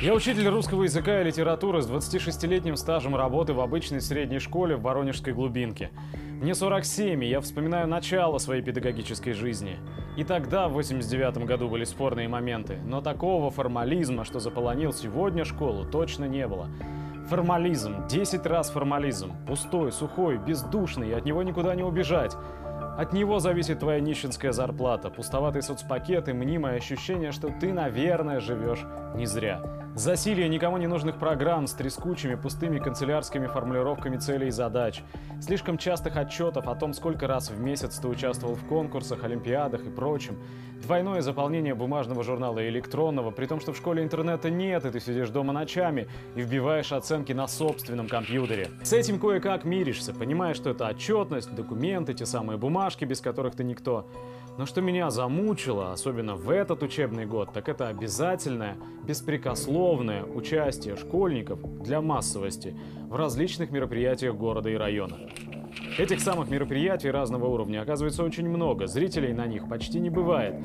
Я учитель русского языка и литературы с 26-летним стажем работы в обычной средней школе в Воронежской глубинке. Мне 47, и я вспоминаю начало своей педагогической жизни. И тогда, в 89 году, были спорные моменты, но такого формализма, что заполонил сегодня школу, точно не было. Формализм, 10 раз формализм, пустой, сухой, бездушный, и от него никуда не убежать. От него зависит твоя нищенская зарплата, пустоватый соцпакет и мнимое ощущение, что ты, наверное, живешь не зря. Засилье никому не нужных программ с трескучими пустыми канцелярскими формулировками целей и задач. Слишком частых отчетов о том, сколько раз в месяц ты участвовал в конкурсах, олимпиадах и прочем. Двойное заполнение бумажного журнала и электронного, при том, что в школе интернета нет, и ты сидишь дома ночами и вбиваешь оценки на собственном компьютере. С этим кое-как миришься, понимаешь, что это отчетность, документы, те самые бумажки, без которых ты никто. Но что меня замучило, особенно в этот учебный год, так это обязательное, беспрекословное участие школьников для массовости в различных мероприятиях города и района. Этих самых мероприятий разного уровня оказывается очень много, зрителей на них почти не бывает.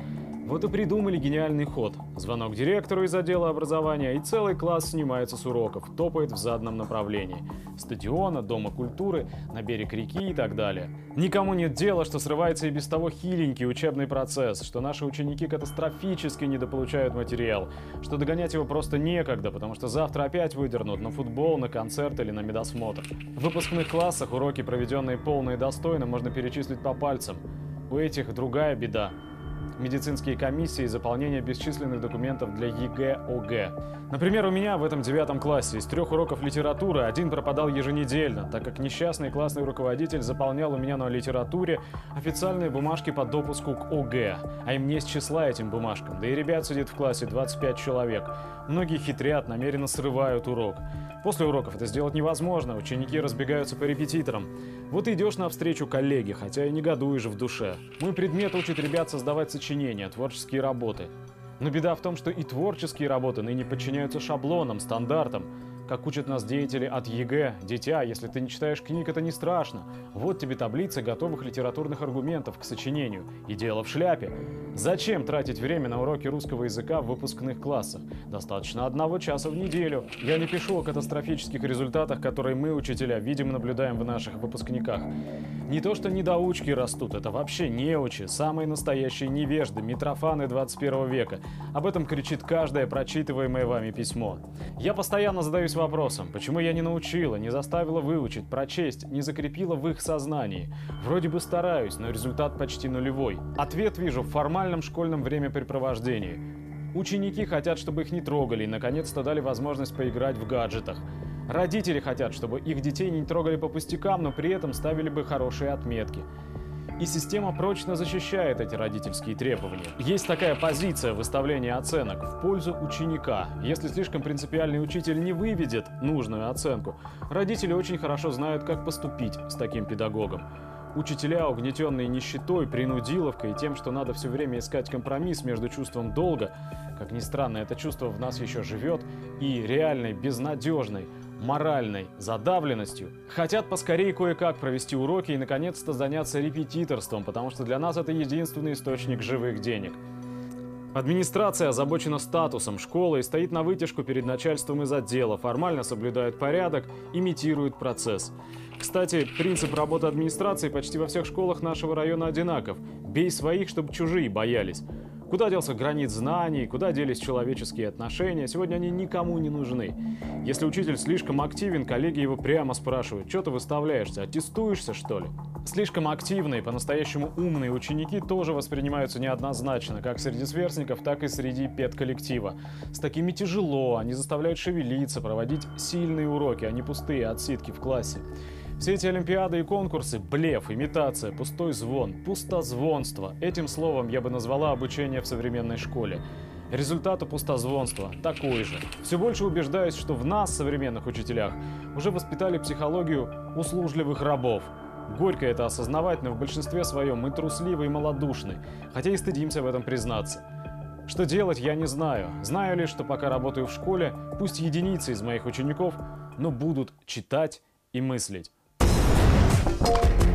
Вот и придумали гениальный ход. Звонок директору из отдела образования, и целый класс снимается с уроков, топает в заданном направлении. Стадиона, дома культуры, на берег реки и так далее. Никому нет дела, что срывается и без того хиленький учебный процесс, что наши ученики катастрофически недополучают материал, что догонять его просто некогда, потому что завтра опять выдернут на футбол, на концерт или на медосмотр. В выпускных классах уроки, проведенные полно и достойно, можно перечислить по пальцам. У этих другая беда медицинские комиссии и заполнение бесчисленных документов для ЕГЭ, ОГЭ. Например, у меня в этом девятом классе из трех уроков литературы один пропадал еженедельно, так как несчастный классный руководитель заполнял у меня на литературе официальные бумажки по допуску к ОГЭ, а им несть числа этим бумажкам. Да и ребят сидит в классе 25 человек. Многие хитрят, намеренно срывают урок. После уроков это сделать невозможно, ученики разбегаются по репетиторам. Вот идешь навстречу коллеге, хотя и негодуешь в душе. Мой предмет учит ребят создавать сочинения, творческие работы. Но беда в том, что и творческие работы ныне подчиняются шаблонам, стандартам. Как учат нас деятели от ЕГЭ, дитя, если ты не читаешь книг, это не страшно. Вот тебе таблица готовых литературных аргументов к сочинению. И дело в шляпе. Зачем тратить время на уроки русского языка в выпускных классах? Достаточно одного часа в неделю. Я не пишу о катастрофических результатах, которые мы, учителя, видим и наблюдаем в наших выпускниках. Не то что недоучки растут, это вообще неучи, самые настоящие невежды, митрофаны 21 века. Об этом кричит каждое прочитываемое вами письмо. Я постоянно задаюсь вопросом, почему я не научила, не заставила выучить, прочесть, не закрепила в их сознании. Вроде бы стараюсь, но результат почти нулевой. Ответ вижу в формальном школьном времяпрепровождении. Ученики хотят, чтобы их не трогали и наконец-то дали возможность поиграть в гаджетах. Родители хотят, чтобы их детей не трогали по пустякам, но при этом ставили бы хорошие отметки. И система прочно защищает эти родительские требования. Есть такая позиция выставления оценок в пользу ученика. Если слишком принципиальный учитель не выведет нужную оценку, родители очень хорошо знают, как поступить с таким педагогом. Учителя, угнетенные нищетой, принудиловкой и тем, что надо все время искать компромисс между чувством долга, как ни странно, это чувство в нас еще живет, и реальной, безнадежной, моральной задавленностью, хотят поскорее кое-как провести уроки и наконец-то заняться репетиторством, потому что для нас это единственный источник живых денег. Администрация озабочена статусом школы и стоит на вытяжку перед начальством из отдела, формально соблюдает порядок, имитирует процесс. Кстати, принцип работы администрации почти во всех школах нашего района одинаков. Бей своих, чтобы чужие боялись. Куда делся гранит знаний, куда делись человеческие отношения, сегодня они никому не нужны. Если учитель слишком активен, коллеги его прямо спрашивают, что ты выставляешься, аттестуешься что ли? Слишком активные, по-настоящему умные ученики тоже воспринимаются неоднозначно, как среди сверстников, так и среди педколлектива. С такими тяжело, они заставляют шевелиться, проводить сильные уроки, а не пустые отсидки в классе. Все эти олимпиады и конкурсы – блеф, имитация, пустой звон, пустозвонство. Этим словом я бы назвала обучение в современной школе. Результат у пустозвонства такой же. Все больше убеждаюсь, что в нас, современных учителях, уже воспитали психологию услужливых рабов. Горько это осознавать, но в большинстве своем мы трусливы и малодушны, хотя и стыдимся в этом признаться. Что делать, я не знаю. Знаю лишь, что пока работаю в школе, пусть единицы из моих учеников, но будут читать и мыслить. Thank you